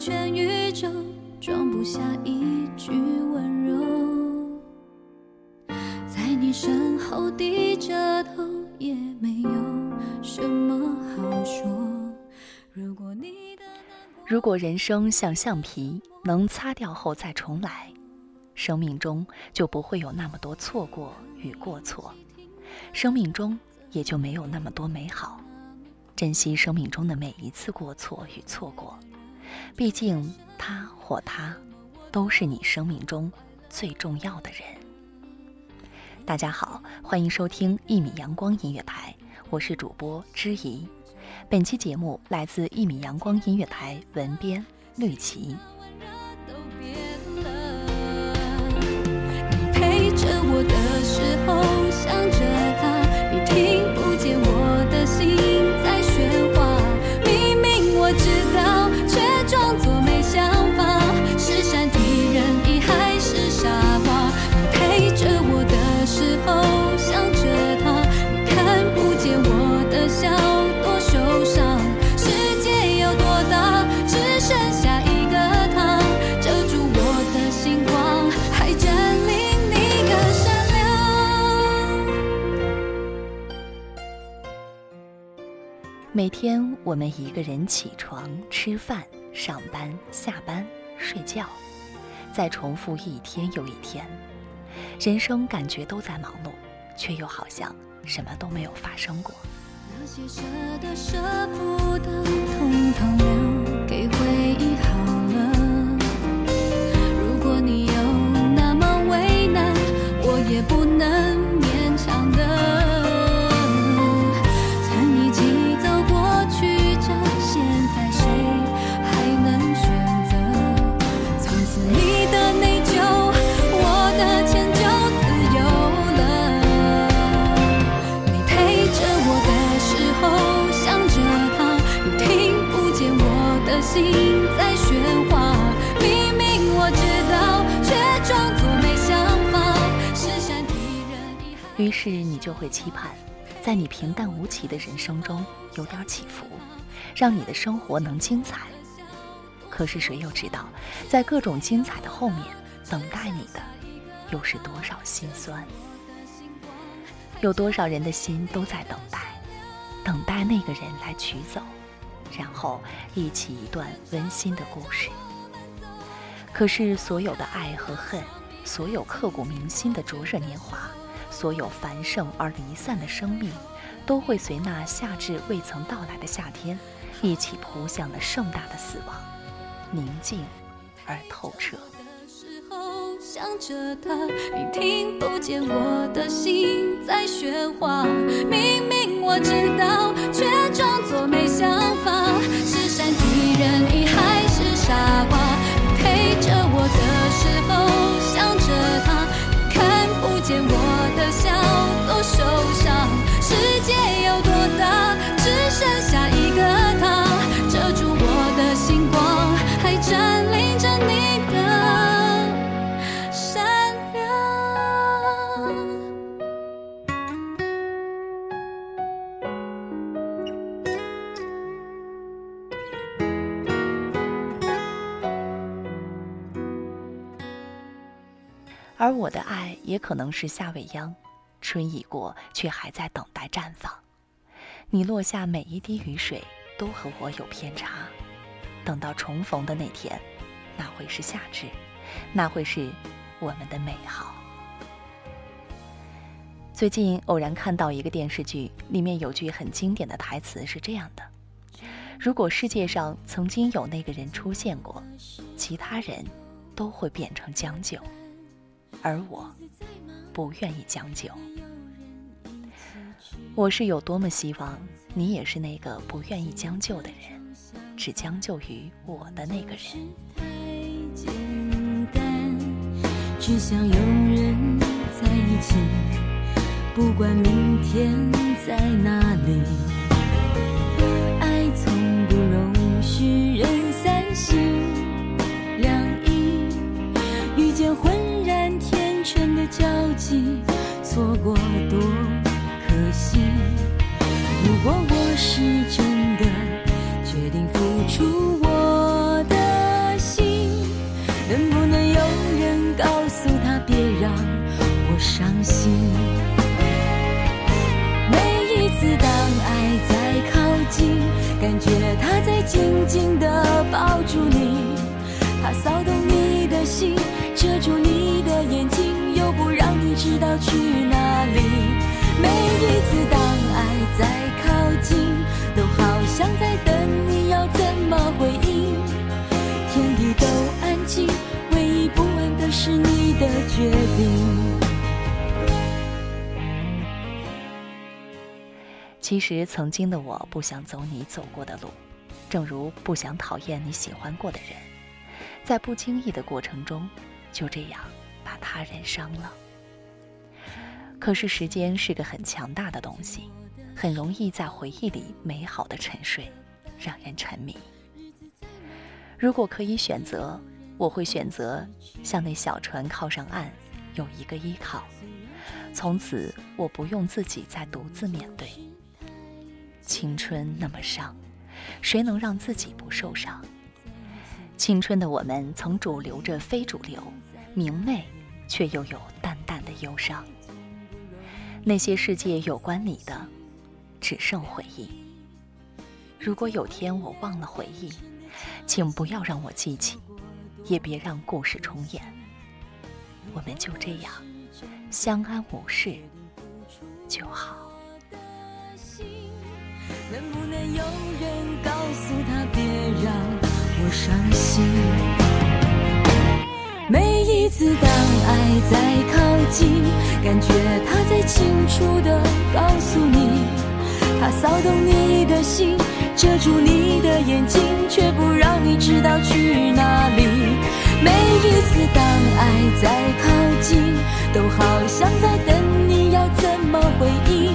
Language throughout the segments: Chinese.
全宇宙，装不下一句温柔。在你身后低着头，也没有什么好说。如果你的如果人生像橡皮，能擦掉后再重来，生命中就不会有那么多错过与过错，生命中也就没有那么多美好。珍惜生命中的每一次过错与错过，毕竟他或她都是你生命中最重要的人。大家好，欢迎收听一米阳光音乐台，我是主播知怡。本期节目来自一米阳光音乐台文编绿琪。温热都变了。你陪着我的时候，想每天我们一个人起床、吃饭、上班、下班、睡觉，再重复一天又一天，人生感觉都在忙碌，却又好像什么都没有发生过。那些舍得舍不得，统统留给回于是你就会期盼，在你平淡无奇的人生中有点起伏，让你的生活能精彩。可是谁又知道，在各种精彩的后面，等待你的又是多少心酸？有多少人的心都在等待，等待那个人来取走，然后忆起一段温馨的故事。可是所有的爱和恨，所有刻骨铭心的灼热年华，所有繁盛而离散的生命，都会随那夏至未曾到来的夏天，一起扑向了盛大的死亡，宁静而透彻。想着他，你听不见我的心在喧哗。明明我知道，却装作没想法。是善体人意还是傻瓜？而我的爱也可能是夏未央，春已过，却还在等待绽放。你落下每一滴雨水都和我有偏差，等到重逢的那天，那会是夏至，那会是我们的美好。最近偶然看到一个电视剧，里面有句很经典的台词是这样的：如果世界上曾经有那个人出现过，其他人都会变成将就，而我不愿意将就。我是有多么希望你也是那个不愿意将就的人，只将就于我的那个人。简单，只想有人在一起。不管明天在哪里，爱从不容许人散心两意。遇见浑交集，错过多可惜。如果我是真的其实，曾经的我不想走你走过的路，正如不想讨厌你喜欢过的人，在不经意的过程中，就这样把他人伤了。可是，时间是个很强大的东西，很容易在回忆里美好的沉睡，让人沉迷。如果可以选择，我会选择向那小船靠上岸，有一个依靠，从此我不用自己再独自面对。青春那么伤，谁能让自己不受伤？青春的我们曾主流着非主流，明媚却又有淡淡的忧伤。那些世界有关你的，只剩回忆。如果有天我忘了回忆，请不要让我记起，也别让故事重演。我们就这样相安无事就好。能不能有人告诉他别让我伤心？每一次当爱在靠近，感觉他在清楚的告诉你，他骚动你的心，遮住你的眼睛，却不让你知道去哪里。每一次当爱在靠近，都好像在等你要怎么回应。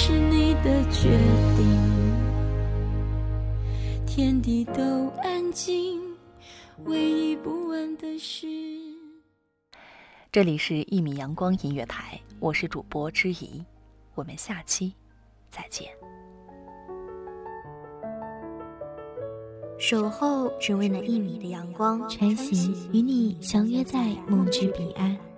是你的决定，天地都安静。唯一不安的是，这里是一米阳光音乐台，我是主播之怡，我们下期再见。守候只为那一米的阳光，穿行与你相约在梦之彼岸。